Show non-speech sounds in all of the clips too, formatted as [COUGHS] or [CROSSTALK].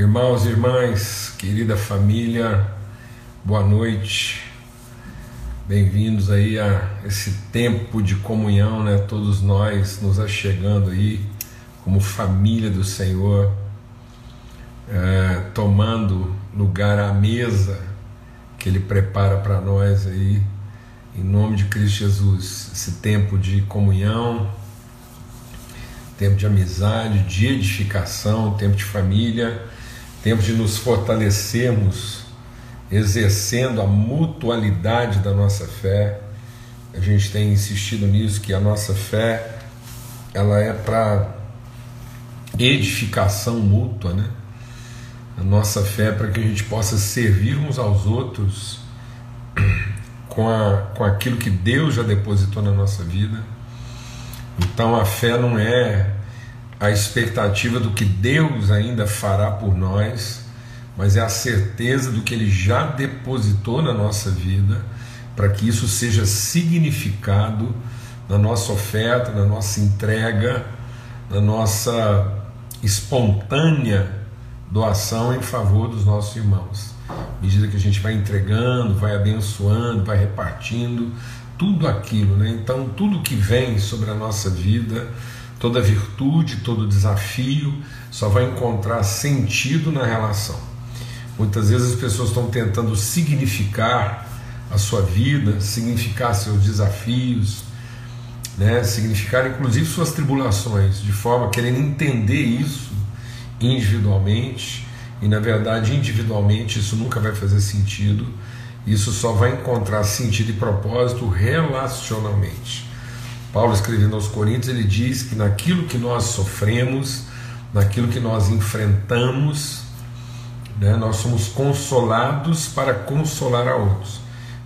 Irmãos e irmãs, querida família, boa noite. Bem-vindos aí a esse tempo de comunhão, né? Todos nós nos achegando aí como família do Senhor, é, tomando lugar à mesa que Ele prepara para nós aí, em nome de Cristo Jesus. Esse tempo de comunhão, tempo de amizade, de edificação, tempo de família tempo de nos fortalecermos, exercendo a mutualidade da nossa fé. A gente tem insistido nisso que a nossa fé ela é para edificação mútua, né? A nossa fé é para que a gente possa servir uns aos outros [CLEARS THROAT] com, a, com aquilo que Deus já depositou na nossa vida. Então a fé não é a expectativa do que Deus ainda fará por nós, mas é a certeza do que Ele já depositou na nossa vida, para que isso seja significado na nossa oferta, na nossa entrega, na nossa espontânea doação em favor dos nossos irmãos. À medida que a gente vai entregando, vai abençoando, vai repartindo, tudo aquilo, né? Então, tudo que vem sobre a nossa vida Toda virtude, todo desafio só vai encontrar sentido na relação. Muitas vezes as pessoas estão tentando significar a sua vida, significar seus desafios, né? significar inclusive suas tribulações, de forma querendo entender isso individualmente, e na verdade, individualmente, isso nunca vai fazer sentido, isso só vai encontrar sentido e propósito relacionalmente. Paulo escrevendo aos Coríntios, ele diz que naquilo que nós sofremos, naquilo que nós enfrentamos, né, nós somos consolados para consolar a outros.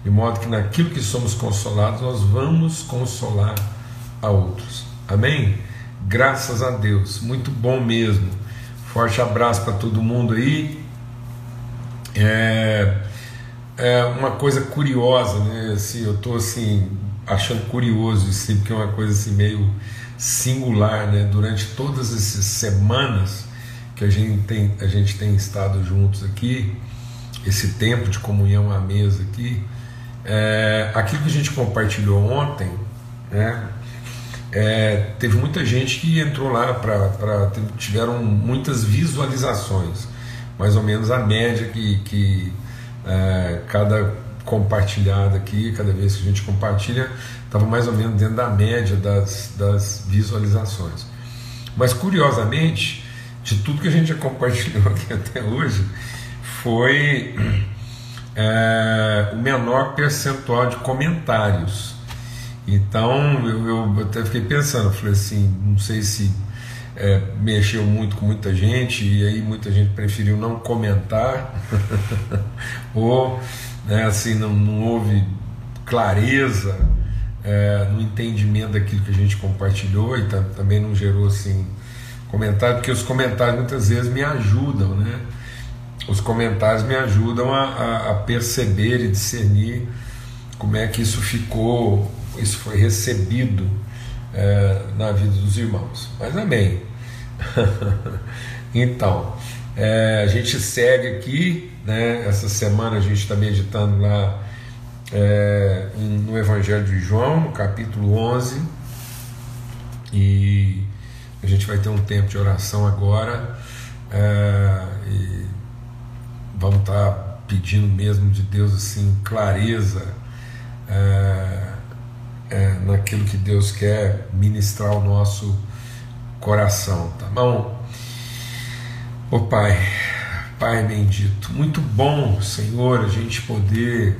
De modo que naquilo que somos consolados, nós vamos consolar a outros. Amém? Graças a Deus, muito bom mesmo. Forte abraço para todo mundo aí. É, é uma coisa curiosa, né? Assim, eu estou assim achando curioso isso, porque é uma coisa assim meio singular, né? Durante todas essas semanas que a gente tem, a gente tem estado juntos aqui, esse tempo de comunhão à mesa aqui, é, aquilo que a gente compartilhou ontem, né? É, teve muita gente que entrou lá para tiveram muitas visualizações, mais ou menos a média que, que é, cada compartilhada aqui, cada vez que a gente compartilha, estava mais ou menos dentro da média das, das visualizações. Mas curiosamente, de tudo que a gente já compartilhou [LAUGHS] aqui até hoje, foi [CLEARS THROAT] é, o menor percentual de comentários. Então eu, eu até fiquei pensando, falei assim, não sei se é, mexeu muito com muita gente e aí muita gente preferiu não comentar [LAUGHS] ou né, assim, não, não houve clareza é, no entendimento daquilo que a gente compartilhou e também não gerou assim comentário, porque os comentários muitas vezes me ajudam, né? Os comentários me ajudam a, a, a perceber e discernir como é que isso ficou, isso foi recebido é, na vida dos irmãos. Mas amém. [LAUGHS] então, é, a gente segue aqui, né? Essa semana a gente está meditando lá é, no Evangelho de João, no capítulo 11, e a gente vai ter um tempo de oração agora, é, e vamos estar tá pedindo mesmo de Deus assim clareza é, é, naquilo que Deus quer ministrar ao nosso coração, tá bom? Ô oh, Pai, Pai bendito, muito bom, Senhor, a gente poder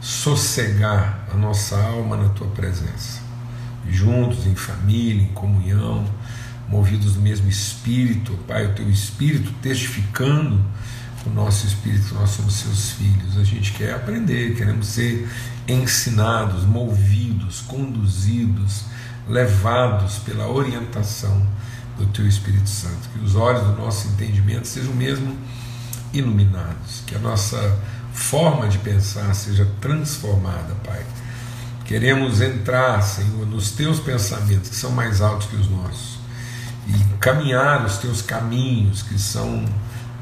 sossegar a nossa alma na Tua presença, juntos, em família, em comunhão, movidos do mesmo Espírito, Pai, o Teu Espírito testificando o nosso Espírito, nós somos Seus filhos, a gente quer aprender, queremos ser ensinados, movidos, conduzidos, levados pela orientação do Teu Espírito Santo, que os olhos do nosso entendimento sejam mesmo iluminados, que a nossa forma de pensar seja transformada, Pai. Queremos entrar, Senhor, nos Teus pensamentos, que são mais altos que os nossos, e caminhar os Teus caminhos, que são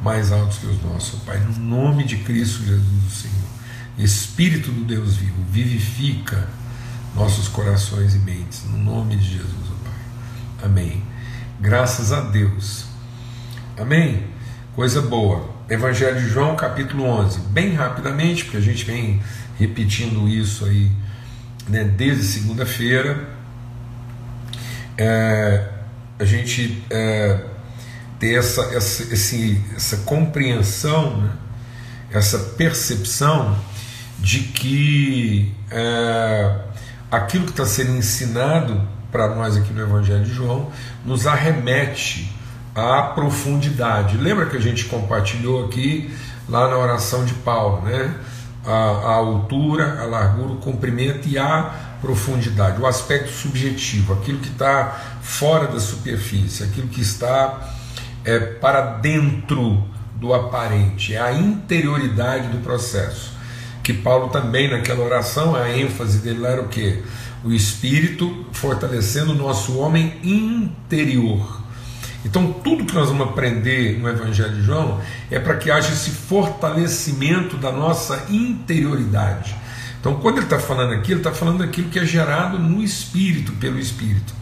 mais altos que os nossos, Pai, no nome de Cristo Jesus, Senhor. Espírito do Deus vivo, vivifica nossos corações e mentes, no nome de Jesus, Pai. Amém. Graças a Deus. Amém. Coisa boa. Evangelho de João, capítulo 11. Bem rapidamente, porque a gente vem repetindo isso aí né, desde segunda-feira. É, a gente é, ter essa, essa, esse, essa compreensão, né, essa percepção de que é, aquilo que está sendo ensinado para nós aqui no Evangelho de João nos arremete à profundidade. Lembra que a gente compartilhou aqui lá na oração de Paulo, né? A, a altura, a largura, o comprimento e a profundidade, o aspecto subjetivo, aquilo que está fora da superfície, aquilo que está é, para dentro do aparente, é a interioridade do processo que Paulo também naquela oração, a ênfase dele lá era o que? O Espírito fortalecendo o nosso homem interior. Então, tudo que nós vamos aprender no Evangelho de João é para que haja esse fortalecimento da nossa interioridade. Então, quando ele está falando aqui, ele está falando daquilo que é gerado no Espírito, pelo Espírito.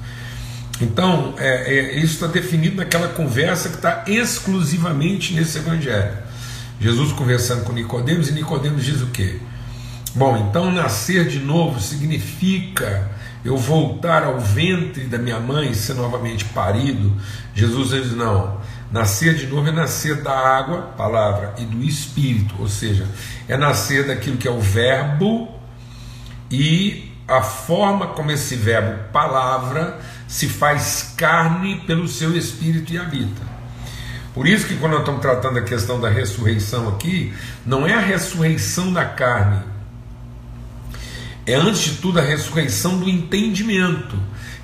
Então, é, é, isso está definido naquela conversa que está exclusivamente nesse Evangelho. Jesus conversando com Nicodemos e Nicodemos diz o quê? Bom, então nascer de novo significa eu voltar ao ventre da minha mãe e ser novamente parido. Jesus diz não. Nascer de novo é nascer da água, palavra, e do espírito, ou seja, é nascer daquilo que é o verbo e a forma como esse verbo, palavra, se faz carne pelo seu espírito e habita. Por isso que quando nós estamos tratando a questão da ressurreição aqui, não é a ressurreição da carne, é antes de tudo a ressurreição do entendimento,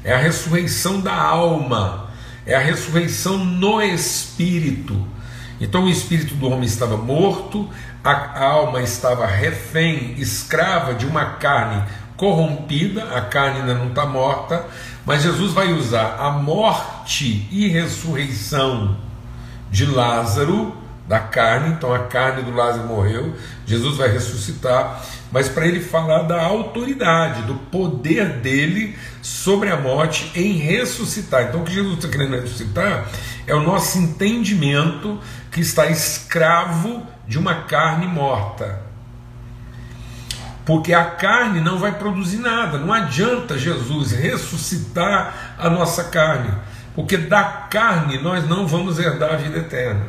é a ressurreição da alma, é a ressurreição no espírito. Então o espírito do homem estava morto, a alma estava refém, escrava de uma carne corrompida, a carne ainda não está morta, mas Jesus vai usar a morte e ressurreição de Lázaro, da carne, então a carne do Lázaro morreu, Jesus vai ressuscitar, mas para ele falar da autoridade, do poder dele sobre a morte em ressuscitar. Então o que Jesus está querendo ressuscitar é o nosso entendimento que está escravo de uma carne morta. Porque a carne não vai produzir nada, não adianta Jesus ressuscitar a nossa carne porque da carne nós não vamos herdar a vida eterna.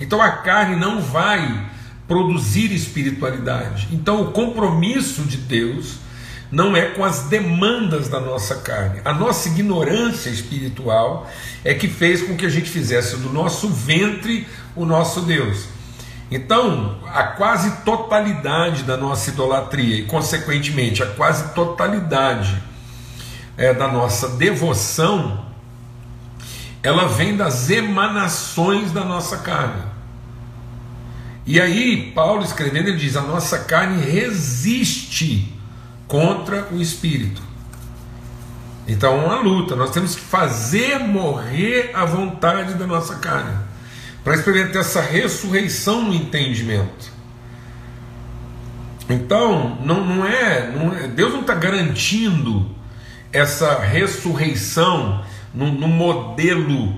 Então a carne não vai produzir espiritualidade. Então o compromisso de Deus não é com as demandas da nossa carne. A nossa ignorância espiritual é que fez com que a gente fizesse do nosso ventre o nosso Deus. Então, a quase totalidade da nossa idolatria e, consequentemente, a quase totalidade é, da nossa devoção ela vem das emanações da nossa carne. E aí, Paulo escrevendo, ele diz: a nossa carne resiste contra o espírito. Então é uma luta, nós temos que fazer morrer a vontade da nossa carne, para experimentar essa ressurreição no entendimento. Então, não, não, é, não é Deus não está garantindo essa ressurreição no, no modelo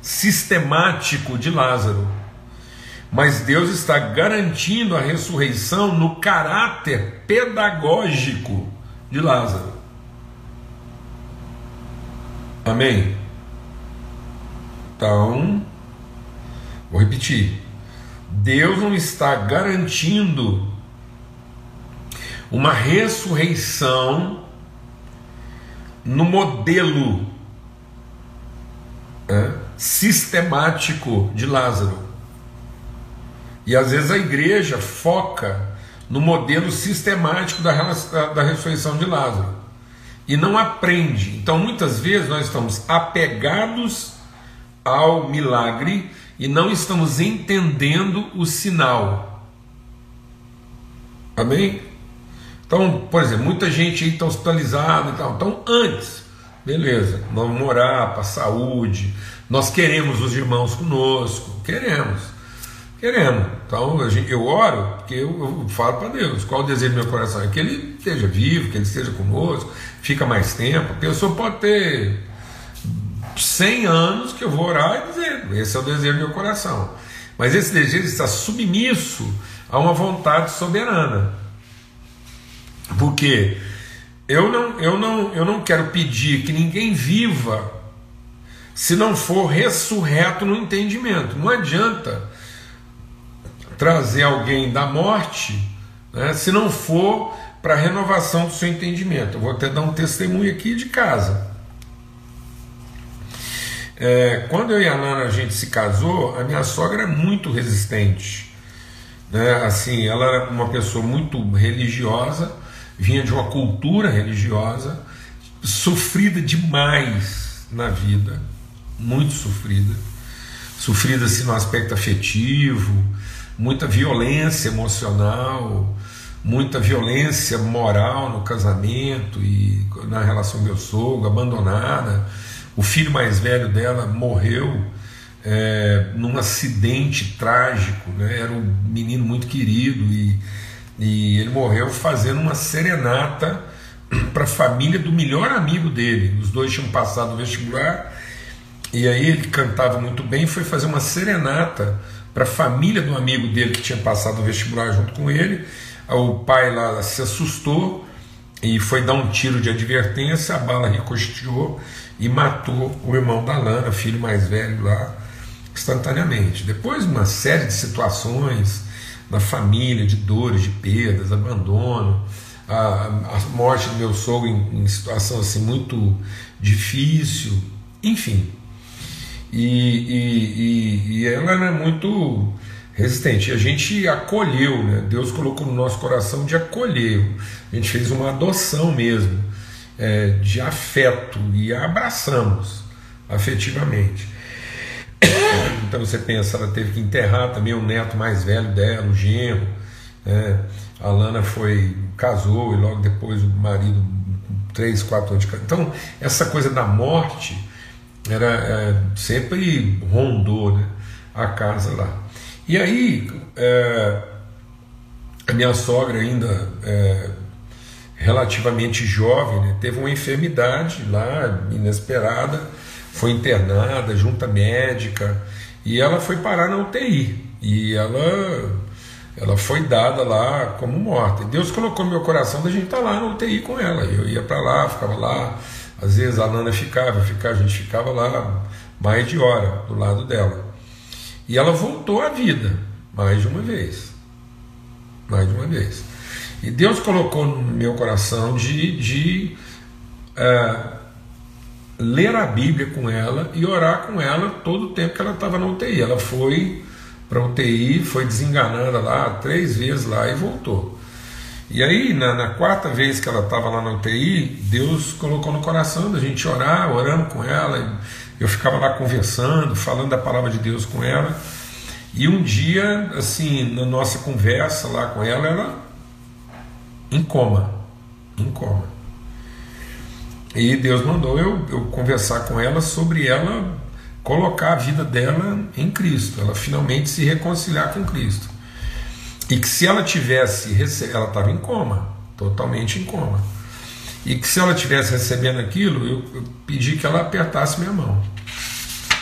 sistemático de Lázaro. Mas Deus está garantindo a ressurreição no caráter pedagógico de Lázaro. Amém? Então, vou repetir. Deus não está garantindo uma ressurreição no modelo sistemático de Lázaro. E às vezes a igreja foca no modelo sistemático da, da ressurreição de Lázaro e não aprende. Então muitas vezes nós estamos apegados ao milagre e não estamos entendendo o sinal. Amém? Então, por exemplo, muita gente aí está hospitalizada e tal. Então, antes Beleza, vamos orar para a saúde, nós queremos os irmãos conosco, Queremos. Queremos. Então eu oro porque eu, eu falo para Deus qual o desejo do meu coração. É que Ele esteja vivo, que Ele esteja conosco, fica mais tempo. A pessoa pode ter 100 anos que eu vou orar e dizer: esse é o desejo do meu coração. Mas esse desejo está submisso a uma vontade soberana. Porque eu não, eu não, eu não quero pedir que ninguém viva se não for ressurreto no entendimento. Não adianta trazer alguém da morte né, se não for para a renovação do seu entendimento. Eu vou até dar um testemunho aqui de casa. É, quando eu e a Nana a gente se casou, a minha sogra é muito resistente. Né? Assim, ela era uma pessoa muito religiosa, vinha de uma cultura religiosa, sofrida demais na vida, muito sofrida. Sofrida assim, no aspecto afetivo, muita violência emocional, muita violência moral no casamento e na relação com meu sogro, abandonada o filho mais velho dela morreu é, num acidente trágico, né? era um menino muito querido e, e ele morreu fazendo uma serenata [CLEARS THROAT] para a família do melhor amigo dele. Os dois tinham passado o vestibular e aí ele cantava muito bem e foi fazer uma serenata para a família do amigo dele que tinha passado o vestibular junto com ele. O pai lá se assustou e foi dar um tiro de advertência, a bala ricocheteou e matou o irmão da Lana, filho mais velho lá, instantaneamente. Depois, uma série de situações na família, de dores, de perdas, abandono, a, a morte do meu sogro em, em, situação assim muito difícil, enfim. E, e, e, e ela era muito resistente. E a gente acolheu, né? Deus colocou no nosso coração de acolher. A gente fez uma adoção mesmo é, de afeto e a abraçamos afetivamente. [COUGHS] Então você pensa, ela teve que enterrar também o neto mais velho dela, o genro. Né? A Lana foi, casou e logo depois o marido, três, quatro anos de. Então, essa coisa da morte era é, sempre rondou né, a casa lá. E aí, é, a minha sogra ainda é, relativamente jovem, né, teve uma enfermidade lá inesperada, foi internada, junta médica, e ela foi parar na UTI. E ela, ela foi dada lá como morta. Deus colocou no meu coração da gente estar tá lá na UTI com ela. Eu ia para lá, ficava lá. Às vezes a Nana ficava, ficava, a gente ficava lá mais de hora do lado dela. E ela voltou à vida mais de uma vez. Mais de uma vez. E Deus colocou no meu coração de, de uh, ler a Bíblia com ela e orar com ela todo o tempo que ela estava na UTI. Ela foi para a UTI, foi desenganada lá três vezes lá e voltou. E aí, na, na quarta vez que ela estava lá na UTI, Deus colocou no coração da gente orar, orando com ela. Eu ficava lá conversando, falando da palavra de Deus com ela. E um dia, assim, na nossa conversa lá com ela, ela em coma, em coma. E Deus mandou eu, eu conversar com ela sobre ela colocar a vida dela em Cristo, ela finalmente se reconciliar com Cristo. E que se ela tivesse, ela estava em coma, totalmente em coma. E que se ela tivesse recebendo aquilo, eu, eu pedi que ela apertasse minha mão.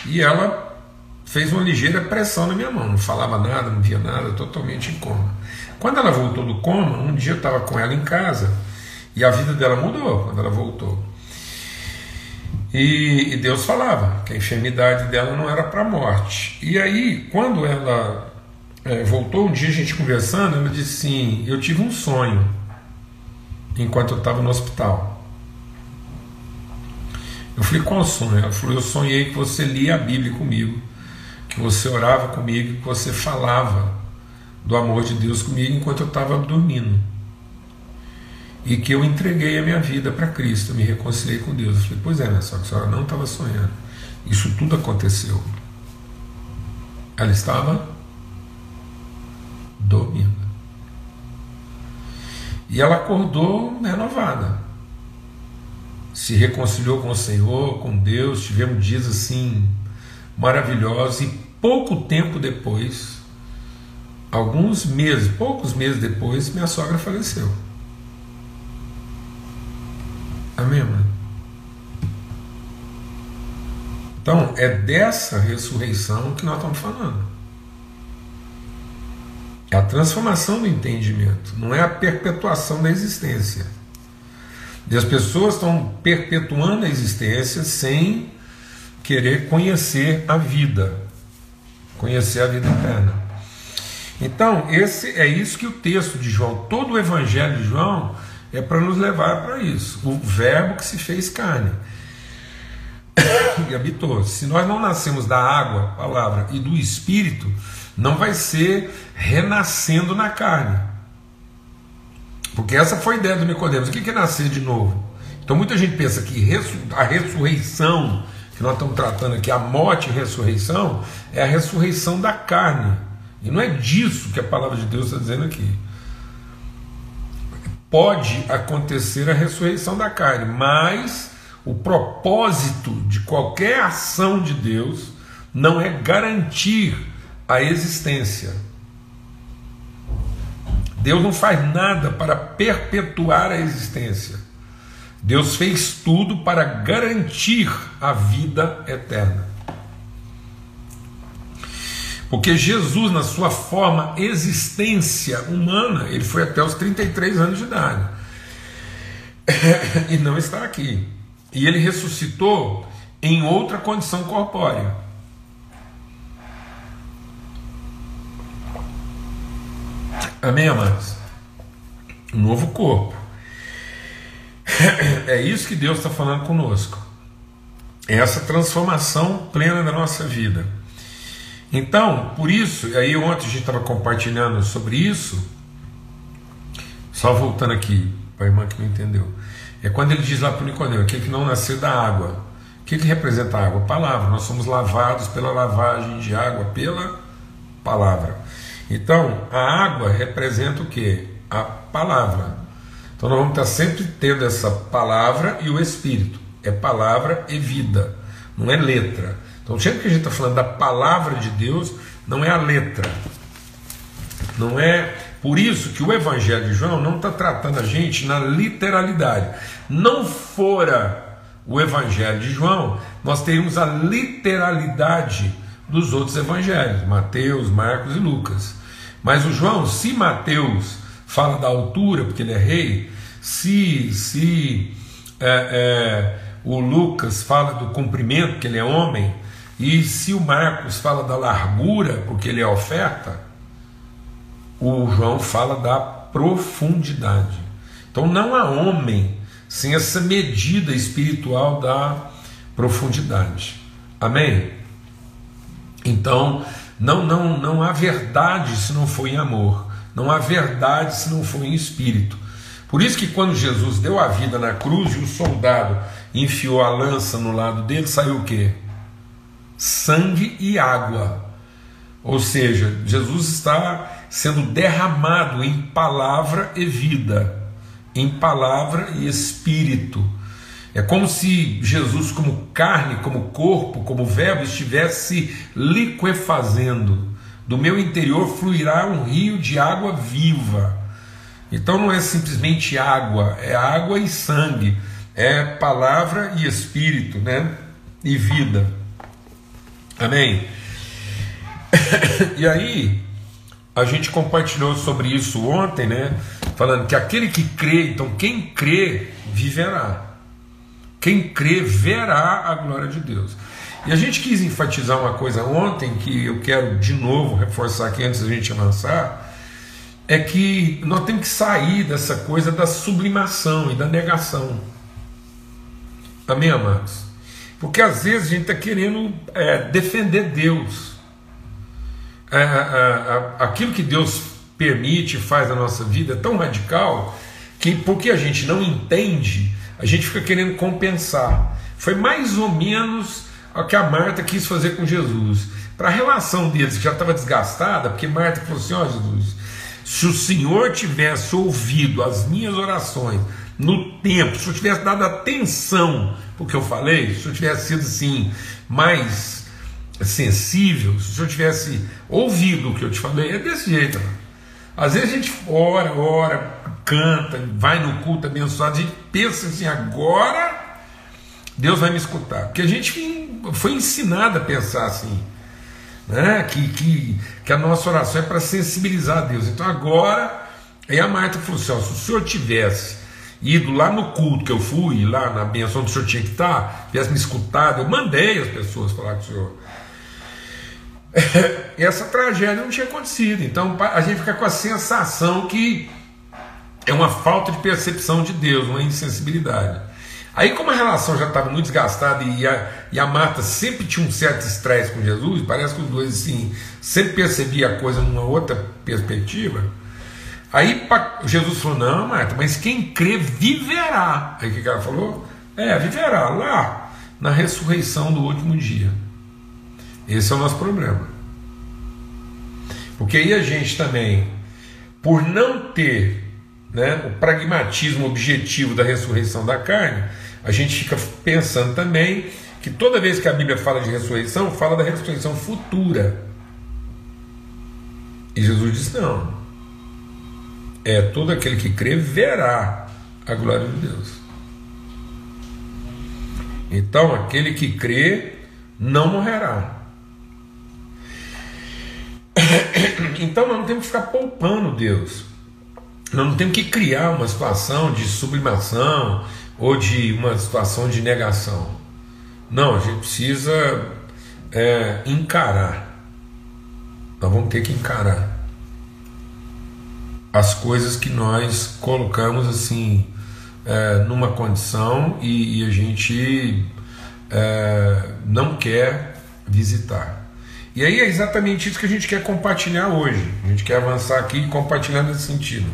E ela fez uma ligeira pressão na minha mão, não falava nada, não via nada, totalmente em coma. Quando ela voltou do coma, um dia eu estava com ela em casa e a vida dela mudou quando ela voltou. E, e Deus falava que a enfermidade dela não era para morte. E aí, quando ela é, voltou, um dia a gente conversando, ela disse assim: Eu tive um sonho enquanto eu estava no hospital. Eu falei: Qual sonho? Ela falou: Eu sonhei que você lia a Bíblia comigo, que você orava comigo, que você falava do amor de Deus comigo enquanto eu estava dormindo. E que eu entreguei a minha vida para Cristo, me reconciliei com Deus. Eu falei, pois é, só que a senhora não estava sonhando. Isso tudo aconteceu. Ela estava dormindo. E ela acordou renovada. Se reconciliou com o Senhor, com Deus, tivemos dias assim maravilhosos e pouco tempo depois, alguns meses, poucos meses depois, minha sogra faleceu. Amém, mano? Então, é dessa ressurreição que nós estamos falando. A transformação do entendimento, não é a perpetuação da existência. E as pessoas estão perpetuando a existência sem querer conhecer a vida, conhecer a vida eterna. Então, esse é isso que o texto de João, todo o evangelho de João é para nos levar para isso. O verbo que se fez carne [COUGHS] e habitou. Se nós não nascemos da água, palavra, e do espírito, não vai ser renascendo na carne. Porque essa foi a ideia do Nicodemos. O que é nascer de novo? Então muita gente pensa que a ressurreição que nós estamos tratando aqui, a morte e ressurreição, é a ressurreição da carne. E não é disso que a palavra de Deus está dizendo aqui. Pode acontecer a ressurreição da carne, mas o propósito de qualquer ação de Deus não é garantir a existência. Deus não faz nada para perpetuar a existência. Deus fez tudo para garantir a vida eterna. Porque Jesus, na sua forma existência humana, ele foi até os 33 anos de idade. [LAUGHS] e não está aqui. E ele ressuscitou em outra condição corpórea. Amém, amados? Um novo corpo. É isso que Deus está falando conosco. É essa transformação plena da nossa vida. Então, por isso, e aí ontem a gente estava compartilhando sobre isso, só voltando aqui, para a irmã que não entendeu. É quando ele diz lá para o Nicodemo, aquele que não nasceu da água. O que, que representa a água? Palavra. Nós somos lavados pela lavagem de água, pela palavra. Então, a água representa o que? A palavra. Então, nós vamos estar sempre tendo essa palavra e o Espírito. É palavra e vida, não é letra. Então, sempre que a gente está falando da palavra de Deus, não é a letra. Não é. Por isso que o Evangelho de João não está tratando a gente na literalidade. Não fora o Evangelho de João, nós teríamos a literalidade dos outros evangelhos, Mateus, Marcos e Lucas. Mas o João, se Mateus fala da altura, porque ele é rei, se, se é, é, o Lucas fala do comprimento, porque ele é homem, e se o Marcos fala da largura, porque ele é oferta, o João fala da profundidade. Então não há homem sem essa medida espiritual da profundidade. Amém? Então, não, não, não há verdade se não for em amor, não há verdade se não for em espírito. Por isso que quando Jesus deu a vida na cruz e o soldado enfiou a lança no lado dele, saiu o quê? Sangue e água. Ou seja, Jesus está sendo derramado em palavra e vida, em palavra e espírito. É como se Jesus, como carne, como corpo, como verbo, estivesse liquefazendo. Do meu interior fluirá um rio de água viva. Então não é simplesmente água, é água e sangue, é palavra e espírito, né? E vida. Amém? [COUGHS] E aí, a gente compartilhou sobre isso ontem, né? Falando que aquele que crê, então quem crê, viverá. Quem crê verá a glória de Deus. E a gente quis enfatizar uma coisa ontem que eu quero de novo reforçar aqui antes da gente avançar, é que nós temos que sair dessa coisa da sublimação e da negação. Amém, amados? Porque às vezes a gente está querendo é, defender Deus. É, é, é, aquilo que Deus permite e faz na nossa vida é tão radical que, porque a gente não entende, a gente fica querendo compensar. Foi mais ou menos o que a Marta quis fazer com Jesus. Para a relação deles, que já estava desgastada, porque Marta falou assim: Ó oh, Jesus, se o Senhor tivesse ouvido as minhas orações no tempo, se eu tivesse dado atenção porque eu falei, se eu tivesse sido assim, mais sensível, se senhor tivesse ouvido o que eu te falei, é desse jeito. Mano. Às vezes a gente ora, ora, canta, vai no culto abençoado, a gente pensa assim, agora Deus vai me escutar. Porque a gente foi ensinado a pensar assim. Né? Que, que, que a nossa oração é para sensibilizar a Deus. Então agora, aí a Marta falou assim: ó, se o senhor tivesse ido lá no culto que eu fui, lá na benção do senhor tinha que estar, tivesse me escutado, eu mandei as pessoas falar com o senhor. [LAUGHS] Essa tragédia não tinha acontecido. Então a gente fica com a sensação que é uma falta de percepção de Deus, uma insensibilidade. Aí, como a relação já estava muito desgastada e a, e a Marta sempre tinha um certo estresse com Jesus, parece que os dois assim, sempre percebia a coisa numa outra perspectiva. Aí Jesus falou: Não, Marta, mas quem crê viverá. Aí o que ela falou? É, viverá lá na ressurreição do último dia. Esse é o nosso problema. Porque aí a gente também, por não ter né, o pragmatismo objetivo da ressurreição da carne, a gente fica pensando também que toda vez que a Bíblia fala de ressurreição, fala da ressurreição futura. E Jesus diz: não. É todo aquele que crê verá a glória de Deus. Então, aquele que crê não morrerá. [COUGHS] Então, nós não temos que ficar poupando Deus. Nós não temos que criar uma situação de sublimação, ou de uma situação de negação. Não, a gente precisa é, encarar. Nós vamos ter que encarar as coisas que nós colocamos assim é, numa condição e, e a gente é, não quer visitar. E aí é exatamente isso que a gente quer compartilhar hoje. A gente quer avançar aqui e compartilhar nesse sentido.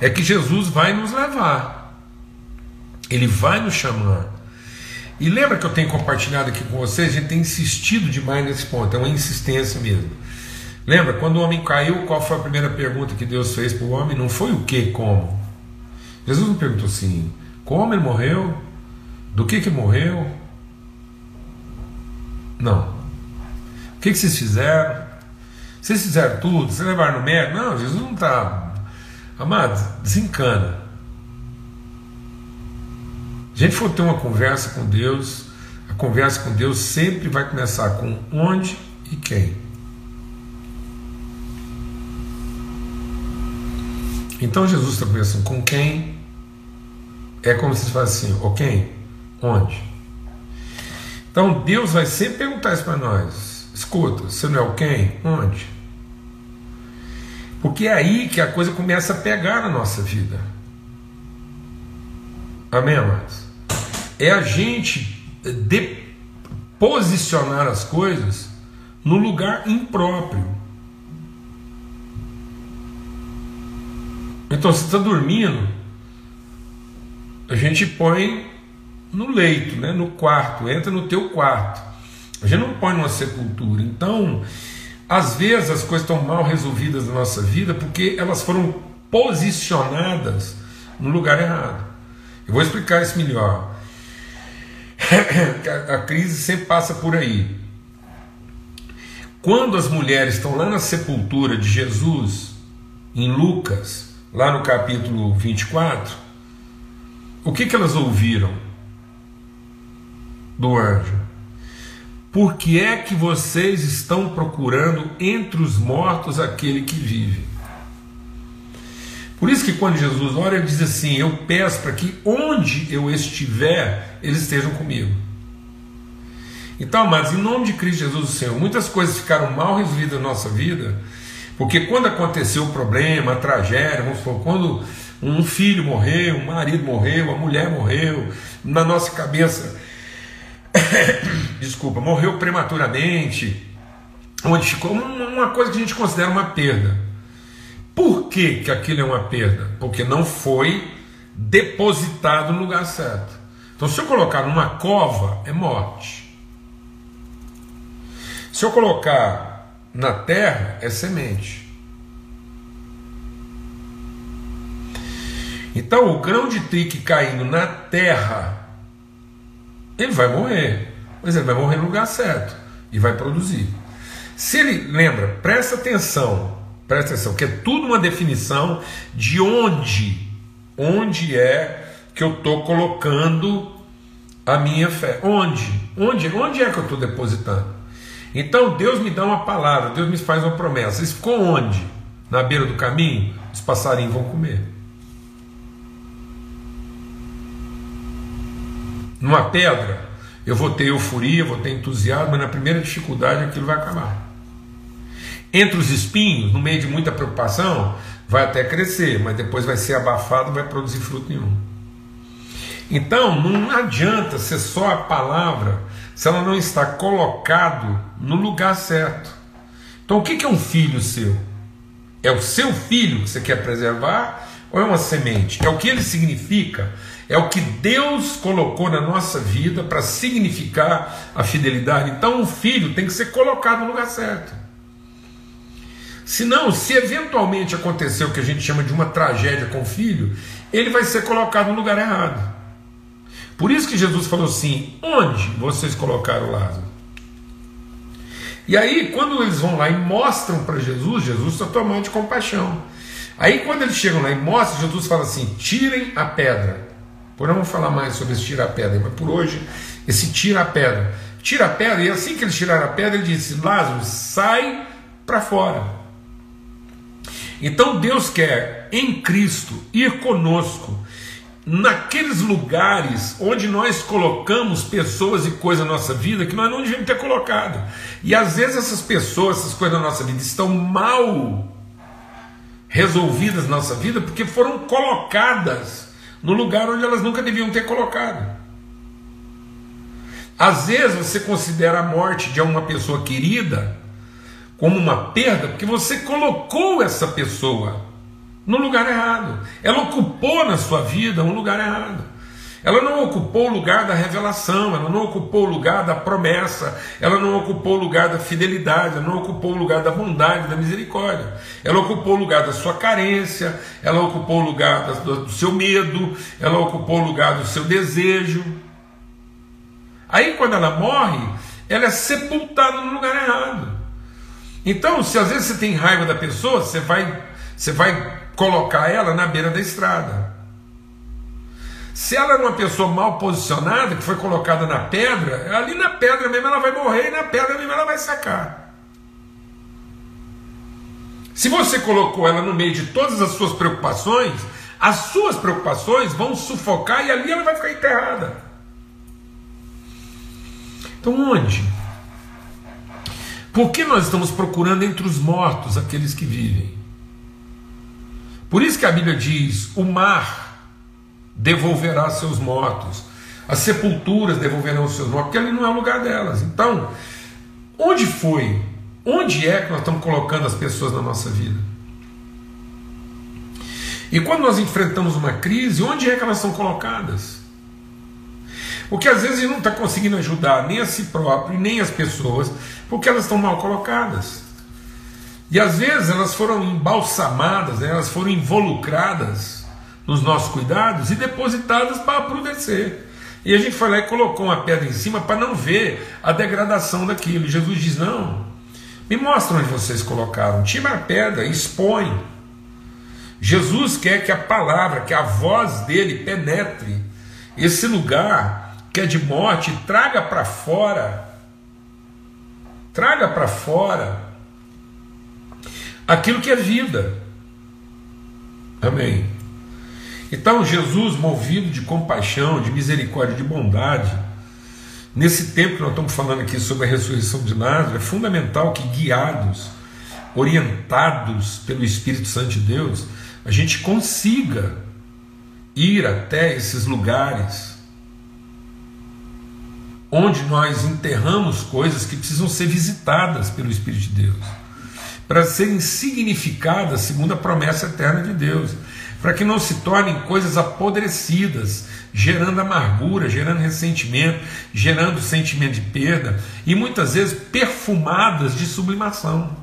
É que Jesus vai nos levar ele vai nos chamar. E lembra que eu tenho compartilhado aqui com vocês? A gente tem insistido demais nesse ponto, é uma insistência mesmo. Lembra, quando o homem caiu, qual foi a primeira pergunta que Deus fez para o homem? Não foi o que, como. Jesus não perguntou assim: como ele morreu? Do que que morreu? Não. O que, que vocês fizeram? Vocês fizeram tudo? Vocês levaram no médico? Não, Jesus não está. Amados, desencana a gente for ter uma conversa com Deus, a conversa com Deus sempre vai começar com onde e quem. Então Jesus está conversando com quem? É como se faz assim, o quem? Onde? Então Deus vai sempre perguntar isso para nós. Escuta, você não é o quem? Onde? Porque é aí que a coisa começa a pegar na nossa vida. Amém, amados? é a gente posicionar as coisas no lugar impróprio. Então, você está dormindo, a gente põe no leito, né, no quarto, entra no teu quarto. A gente não põe numa sepultura. Então, às vezes as coisas estão mal resolvidas na nossa vida porque elas foram posicionadas no lugar errado. Eu vou explicar isso melhor. [COUGHS] a crise sempre passa por aí. Quando as mulheres estão lá na sepultura de Jesus, em Lucas, lá no capítulo 24, o que, que elas ouviram do anjo? Por que é que vocês estão procurando entre os mortos aquele que vive? Por isso que quando Jesus ora, ele diz assim: Eu peço para que onde eu estiver, eles estejam comigo. Então, amados, em nome de Cristo Jesus, o Senhor, muitas coisas ficaram mal resolvidas na nossa vida, porque quando aconteceu o problema, a tragédia, vamos quando um filho morreu, um marido morreu, a mulher morreu, na nossa cabeça, [COUGHS] desculpa, morreu prematuramente, onde ficou uma coisa que a gente considera uma perda. Por que, que aquilo é uma perda? Porque não foi depositado no lugar certo. Então, se eu colocar numa cova, é morte. Se eu colocar na terra, é semente. Então, o grão de trigo caindo na terra, ele vai morrer. Mas ele vai morrer no lugar certo. e vai produzir. Se ele lembra, presta atenção, presta atenção, que é tudo uma definição de onde, onde é que eu estou colocando a minha fé. Onde? Onde, onde é que eu estou depositando? Então Deus me dá uma palavra, Deus me faz uma promessa. Isso ficou onde? Na beira do caminho? Os passarinhos vão comer. Numa pedra, eu vou ter euforia, vou ter entusiasmo, mas na primeira dificuldade aquilo vai acabar. Entre os espinhos, no meio de muita preocupação, vai até crescer, mas depois vai ser abafado, vai produzir fruto nenhum. Então, não adianta ser só a palavra se ela não está colocado no lugar certo. Então, o que é um filho seu? É o seu filho que você quer preservar ou é uma semente? É o que ele significa? É o que Deus colocou na nossa vida para significar a fidelidade. Então, um filho tem que ser colocado no lugar certo. Senão, se eventualmente acontecer o que a gente chama de uma tragédia com o filho, ele vai ser colocado no lugar errado. Por isso que Jesus falou assim: onde vocês colocaram Lázaro? E aí, quando eles vão lá e mostram para Jesus, Jesus está tomando de compaixão. Aí, quando eles chegam lá e mostram, Jesus fala assim: tirem a pedra. Por não falar mais sobre esse tira a pedra, mas por hoje, esse tira a pedra. Tira a pedra, e assim que eles tiraram a pedra, ele disse: Lázaro, sai para fora. Então Deus quer em Cristo ir conosco naqueles lugares onde nós colocamos pessoas e coisas na nossa vida que nós não devíamos ter colocado. E às vezes essas pessoas, essas coisas na nossa vida estão mal resolvidas na nossa vida porque foram colocadas no lugar onde elas nunca deviam ter colocado. Às vezes você considera a morte de uma pessoa querida como uma perda porque você colocou essa pessoa no lugar errado. Ela ocupou na sua vida um lugar errado. Ela não ocupou o lugar da revelação, ela não ocupou o lugar da promessa, ela não ocupou o lugar da fidelidade, ela não ocupou o lugar da bondade, da misericórdia. Ela ocupou o lugar da sua carência, ela ocupou o lugar do seu medo, ela ocupou o lugar do seu desejo. Aí quando ela morre, ela é sepultada no lugar errado. Então, se às vezes você tem raiva da pessoa, você vai, você vai colocar ela na beira da estrada. Se ela é uma pessoa mal posicionada, que foi colocada na pedra, ali na pedra mesmo ela vai morrer e na pedra mesmo ela vai secar. Se você colocou ela no meio de todas as suas preocupações, as suas preocupações vão sufocar e ali ela vai ficar enterrada. Então onde? Por que nós estamos procurando entre os mortos aqueles que vivem? Por isso que a Bíblia diz: o mar devolverá seus mortos, as sepulturas devolverão seus mortos, porque ali não é o lugar delas. Então, onde foi? Onde é que nós estamos colocando as pessoas na nossa vida? E quando nós enfrentamos uma crise, onde é que elas são colocadas? Porque às vezes não está conseguindo ajudar nem a si próprio, nem as pessoas, porque elas estão mal colocadas. E às vezes elas foram embalsamadas, né, elas foram involucradas nos nossos cuidados e depositadas para apodrecer. E a gente foi lá e colocou uma pedra em cima para não ver a degradação daquilo. Jesus diz: Não, me mostra onde vocês colocaram, tira a pedra, expõe. Jesus quer que a palavra, que a voz dele penetre esse lugar que é de morte, traga para fora, traga para fora aquilo que é vida. Amém. Então, Jesus, movido de compaixão, de misericórdia, de bondade, nesse tempo que nós estamos falando aqui sobre a ressurreição de Lázaro, é fundamental que, guiados, orientados pelo Espírito Santo de Deus, a gente consiga ir até esses lugares onde nós enterramos coisas que precisam ser visitadas pelo Espírito de Deus para serem significadas segundo a promessa eterna de Deus, para que não se tornem coisas apodrecidas, gerando amargura, gerando ressentimento, gerando sentimento de perda e muitas vezes perfumadas de sublimação.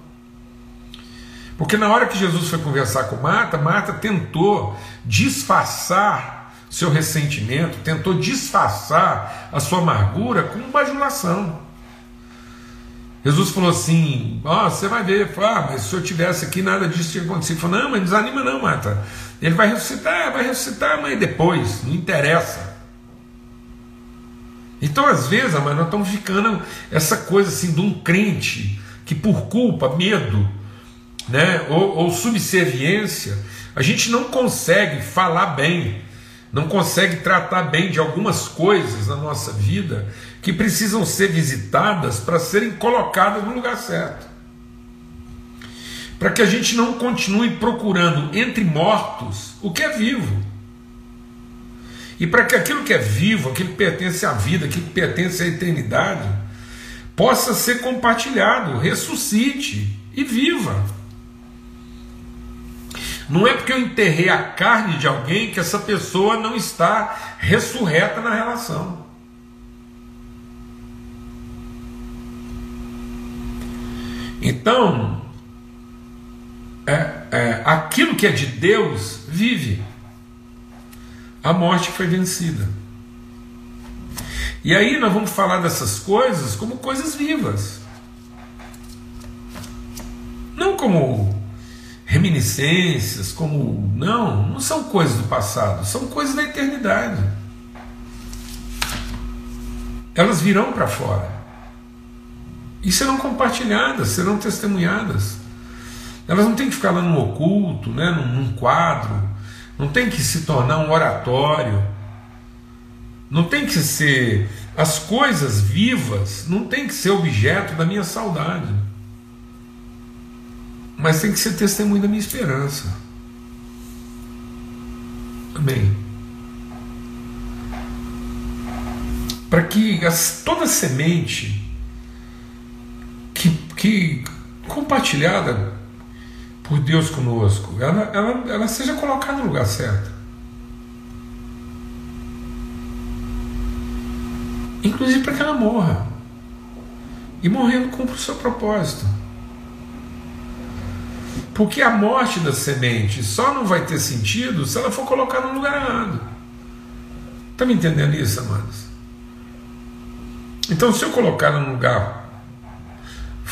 Porque na hora que Jesus foi conversar com Marta, Marta tentou disfarçar seu ressentimento, tentou disfarçar a sua amargura com bajulação. Jesus falou assim: Ó, oh, você vai ver, ah, mas se eu tivesse aqui, nada disso tinha acontecido. Falou: Não, mas desanima não, Marta. Ele vai ressuscitar, vai ressuscitar, mas depois, não interessa. Então, às vezes, mas nós estamos ficando essa coisa assim de um crente que, por culpa, medo, né, ou, ou subserviência, a gente não consegue falar bem, não consegue tratar bem de algumas coisas na nossa vida que precisam ser visitadas para serem colocadas no lugar certo. Para que a gente não continue procurando entre mortos o que é vivo. E para que aquilo que é vivo, aquilo que pertence à vida, aquilo que pertence à eternidade, possa ser compartilhado, ressuscite e viva. Não é porque eu enterrei a carne de alguém que essa pessoa não está ressurreta na relação. Então, é, é, aquilo que é de Deus vive. A morte foi vencida. E aí nós vamos falar dessas coisas como coisas vivas. Não como reminiscências, como. Não, não são coisas do passado, são coisas da eternidade. Elas virão para fora. E serão compartilhadas, serão testemunhadas. Elas não têm que ficar lá no oculto, né, num, num quadro, não tem que se tornar um oratório, não tem que ser. As coisas vivas não tem que ser objeto da minha saudade, mas tem que ser testemunho da minha esperança. Amém. Para que as, toda semente que, compartilhada por Deus conosco, ela, ela, ela seja colocada no lugar certo. Inclusive para que ela morra. E morrendo cumpra o seu propósito. Porque a morte da semente só não vai ter sentido se ela for colocada no lugar errado. Está me entendendo isso, amados? Então, se eu colocar num lugar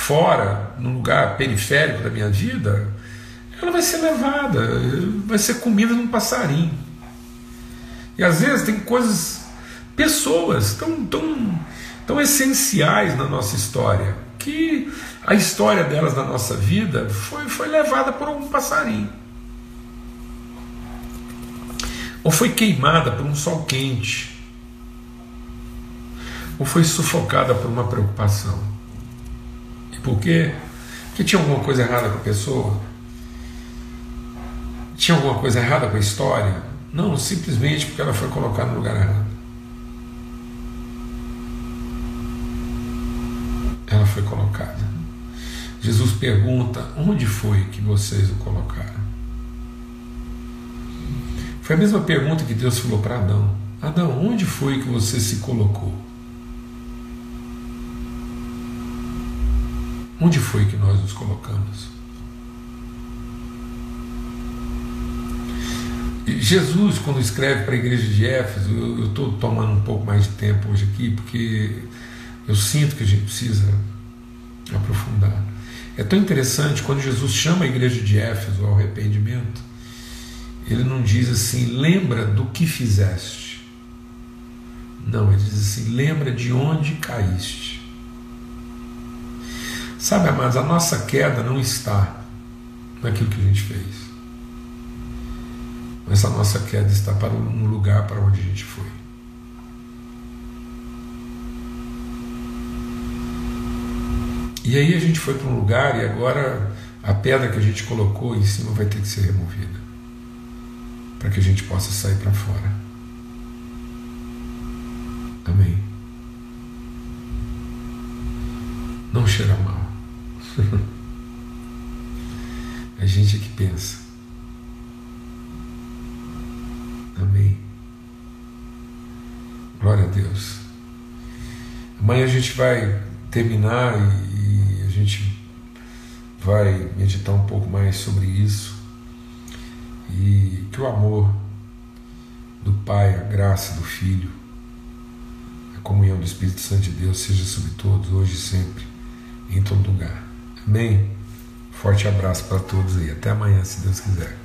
fora, num lugar periférico da minha vida, ela vai ser levada, vai ser comida num passarinho. E às vezes tem coisas, pessoas tão, tão, tão essenciais na nossa história, que a história delas na nossa vida foi, foi levada por um passarinho. Ou foi queimada por um sol quente. Ou foi sufocada por uma preocupação. E por quê? Porque tinha alguma coisa errada com a pessoa? Tinha alguma coisa errada com a história? Não, simplesmente porque ela foi colocada no lugar errado. Ela foi colocada. Jesus pergunta: onde foi que vocês o colocaram? Foi a mesma pergunta que Deus falou para Adão: Adão, onde foi que você se colocou? Onde foi que nós nos colocamos? Jesus, quando escreve para a igreja de Éfeso, eu estou tomando um pouco mais de tempo hoje aqui, porque eu sinto que a gente precisa aprofundar. É tão interessante quando Jesus chama a igreja de Éfeso ao arrependimento, ele não diz assim, lembra do que fizeste. Não, ele diz assim, lembra de onde caíste. Sabe, amados, a nossa queda não está naquilo que a gente fez mas a nossa queda está para um lugar para onde a gente foi. E aí a gente foi para um lugar e agora a pedra que a gente colocou em cima vai ter que ser removida para que a gente possa sair para fora. Amém. Não cheira mal. [LAUGHS] a gente é que pensa. Amém. Glória a Deus. Amanhã a gente vai terminar e, a gente vai meditar um pouco mais sobre isso. E que o amor do Pai, a graça do Filho, a comunhão do Espírito Santo de Deus seja sobre todos, hoje e sempre, em todo lugar. Amém? Forte abraço para todos aí. Até amanhã, se Deus quiser.